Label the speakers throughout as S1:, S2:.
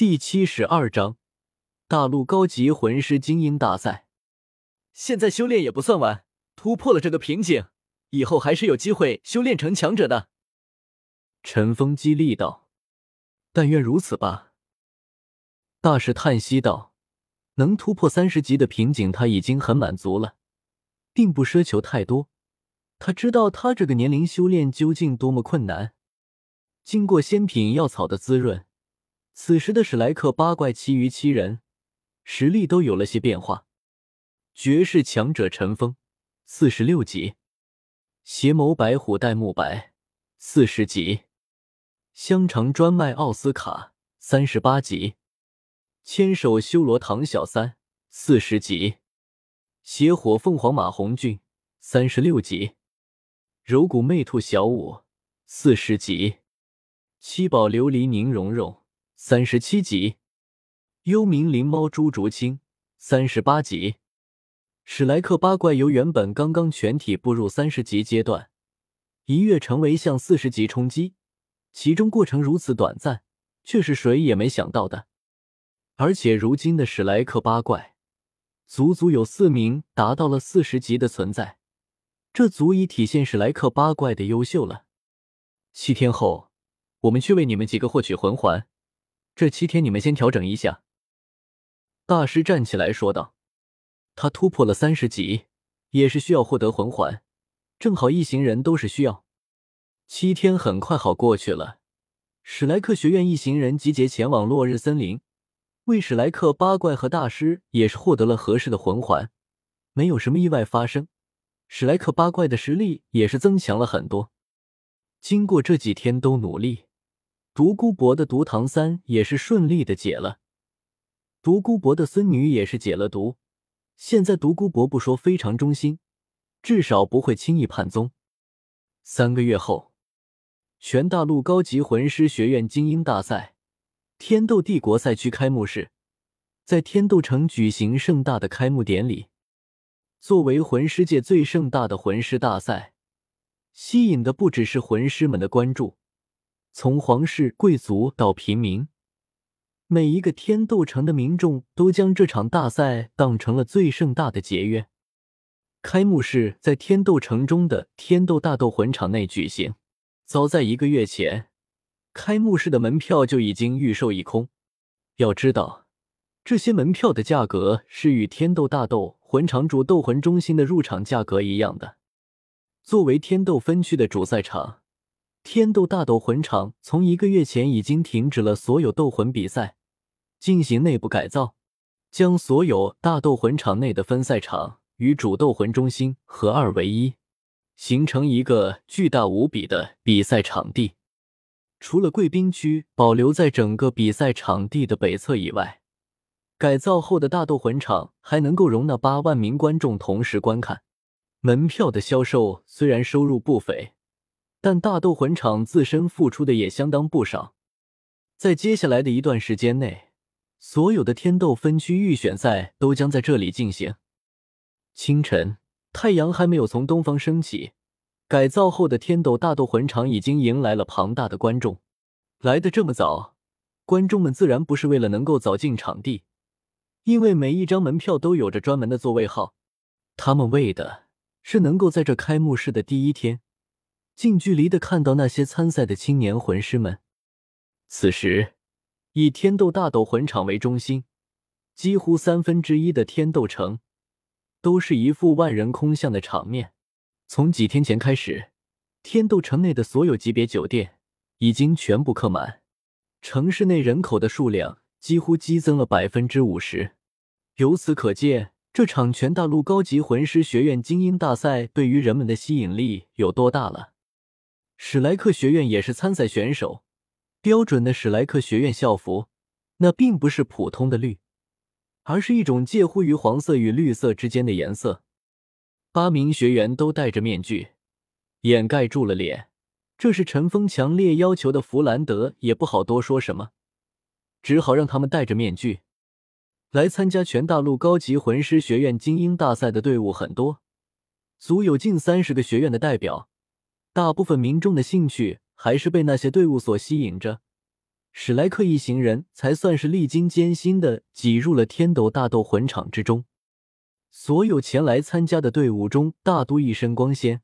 S1: 第七十二章大陆高级魂师精英大赛。
S2: 现在修炼也不算晚，突破了这个瓶颈，以后还是有机会修炼成强者的。
S1: 陈峰激励道：“但愿如此吧。”大师叹息道：“能突破三十级的瓶颈，他已经很满足了，并不奢求太多。他知道他这个年龄修炼究竟多么困难。经过仙品药草的滋润，此时的史莱克八怪其余七人实力都有了些变化。绝世强者陈峰，四十六级；邪眸白虎戴沐白，四十级；香肠专卖奥斯卡，三十八级。千手修罗唐小三四十级，邪火凤凰马红俊三十六级，柔骨魅兔小舞四十级，七宝琉璃宁荣荣三十七级，幽冥灵猫朱竹清三十八级。史莱克八怪由原本刚刚全体步入三十级阶段，一跃成为向四十级冲击，其中过程如此短暂，却是谁也没想到的。而且如今的史莱克八怪，足足有四名达到了四十级的存在，这足以体现史莱克八怪的优秀了。七天后，我们去为你们几个获取魂环，这七天你们先调整一下。大师站起来说道：“他突破了三十级，也是需要获得魂环，正好一行人都是需要。七天很快好过去了，史莱克学院一行人集结前往落日森林。”为史莱克八怪和大师也是获得了合适的魂环，没有什么意外发生，史莱克八怪的实力也是增强了很多。经过这几天都努力，独孤博的毒唐三也是顺利的解了，独孤博的孙女也是解了毒。现在独孤博不说非常忠心，至少不会轻易叛宗。三个月后，全大陆高级魂师学院精英大赛。天斗帝国赛区开幕式在天斗城举行盛大的开幕典礼。作为魂师界最盛大的魂师大赛，吸引的不只是魂师们的关注，从皇室贵族到平民，每一个天斗城的民众都将这场大赛当成了最盛大的节约。开幕式在天斗城中的天斗大斗魂场内举行，早在一个月前。开幕式的门票就已经预售一空。要知道，这些门票的价格是与天斗大斗魂场主斗魂中心的入场价格一样的。作为天斗分区的主赛场，天斗大斗魂场从一个月前已经停止了所有斗魂比赛，进行内部改造，将所有大斗魂场内的分赛场与主斗魂中心合二为一，形成一个巨大无比的比赛场地。除了贵宾区保留在整个比赛场地的北侧以外，改造后的大斗魂场还能够容纳八万名观众同时观看。门票的销售虽然收入不菲，但大斗魂场自身付出的也相当不少。在接下来的一段时间内，所有的天斗分区预选赛都将在这里进行。清晨，太阳还没有从东方升起。改造后的天斗大斗魂场已经迎来了庞大的观众。来的这么早，观众们自然不是为了能够早进场地，因为每一张门票都有着专门的座位号。他们为的是能够在这开幕式的第一天，近距离的看到那些参赛的青年魂师们。此时，以天斗大斗魂场为中心，几乎三分之一的天斗城都是一副万人空巷的场面。从几天前开始，天斗城内的所有级别酒店已经全部客满，城市内人口的数量几乎激增了百分之五十。由此可见，这场全大陆高级魂师学院精英大赛对于人们的吸引力有多大了。史莱克学院也是参赛选手，标准的史莱克学院校服，那并不是普通的绿，而是一种介乎于黄色与绿色之间的颜色。八名学员都戴着面具，掩盖住了脸。这是陈峰强烈要求的，弗兰德也不好多说什么，只好让他们戴着面具来参加全大陆高级魂师学院精英大赛的队伍很多，足有近三十个学院的代表。大部分民众的兴趣还是被那些队伍所吸引着，史莱克一行人才算是历经艰辛的挤入了天斗大斗魂场之中。所有前来参加的队伍中，大都一身光鲜，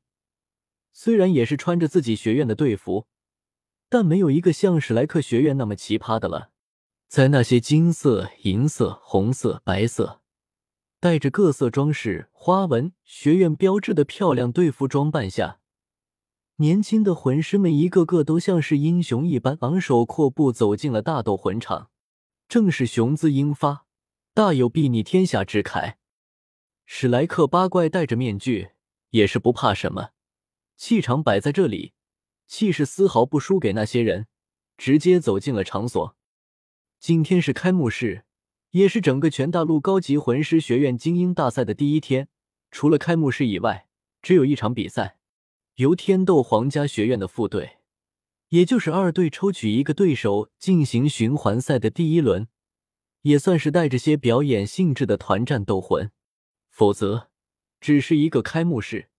S1: 虽然也是穿着自己学院的队服，但没有一个像史莱克学院那么奇葩的了。在那些金色、银色、红色、白色，带着各色装饰、花纹、学院标志的漂亮队服装扮下。年轻的魂师们一个个都像是英雄一般，昂首阔步走进了大斗魂场，正是雄姿英发，大有睥睨天下之慨。史莱克八怪戴着面具，也是不怕什么，气场摆在这里，气势丝毫不输给那些人，直接走进了场所。今天是开幕式，也是整个全大陆高级魂师学院精英大赛的第一天。除了开幕式以外，只有一场比赛。由天斗皇家学院的副队，也就是二队抽取一个对手进行循环赛的第一轮，也算是带着些表演性质的团战斗魂。否则，只是一个开幕式，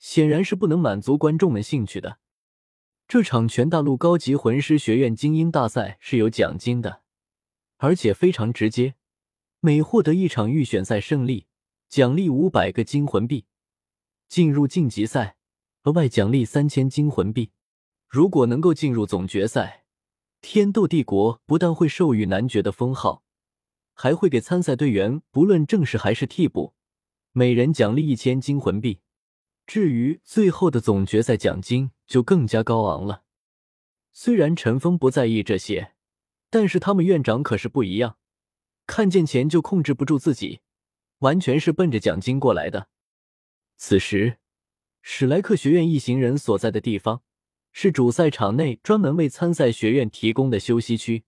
S1: 显然是不能满足观众们兴趣的。这场全大陆高级魂师学院精英大赛是有奖金的，而且非常直接，每获得一场预选赛胜利，奖励五百个金魂币，进入晋级赛。额外奖励三千金魂币，如果能够进入总决赛，天斗帝国不但会授予男爵的封号，还会给参赛队员，不论正式还是替补，每人奖励一千金魂币。至于最后的总决赛奖金，就更加高昂了。虽然陈峰不在意这些，但是他们院长可是不一样，看见钱就控制不住自己，完全是奔着奖金过来的。此时。史莱克学院一行人所在的地方是主赛场内专门为参赛学院提供的休息区。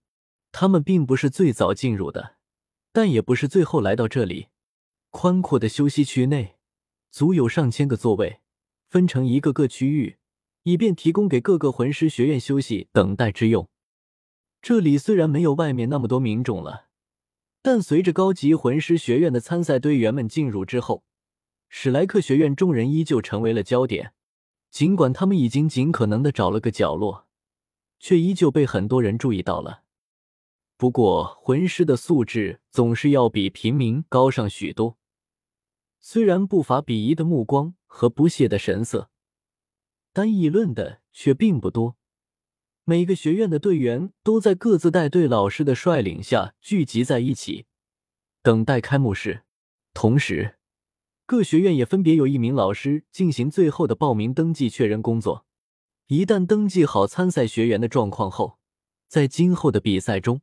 S1: 他们并不是最早进入的，但也不是最后来到这里。宽阔的休息区内足有上千个座位，分成一个个区域，以便提供给各个魂师学院休息等待之用。这里虽然没有外面那么多民众了，但随着高级魂师学院的参赛队员们进入之后。史莱克学院众人依旧成为了焦点，尽管他们已经尽可能的找了个角落，却依旧被很多人注意到了。不过，魂师的素质总是要比平民高上许多，虽然不乏鄙夷的目光和不屑的神色，但议论的却并不多。每个学院的队员都在各自带队老师的率领下聚集在一起，等待开幕式，同时。各学院也分别有一名老师进行最后的报名登记确认工作。一旦登记好参赛学员的状况后，在今后的比赛中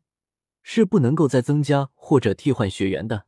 S1: 是不能够再增加或者替换学员的。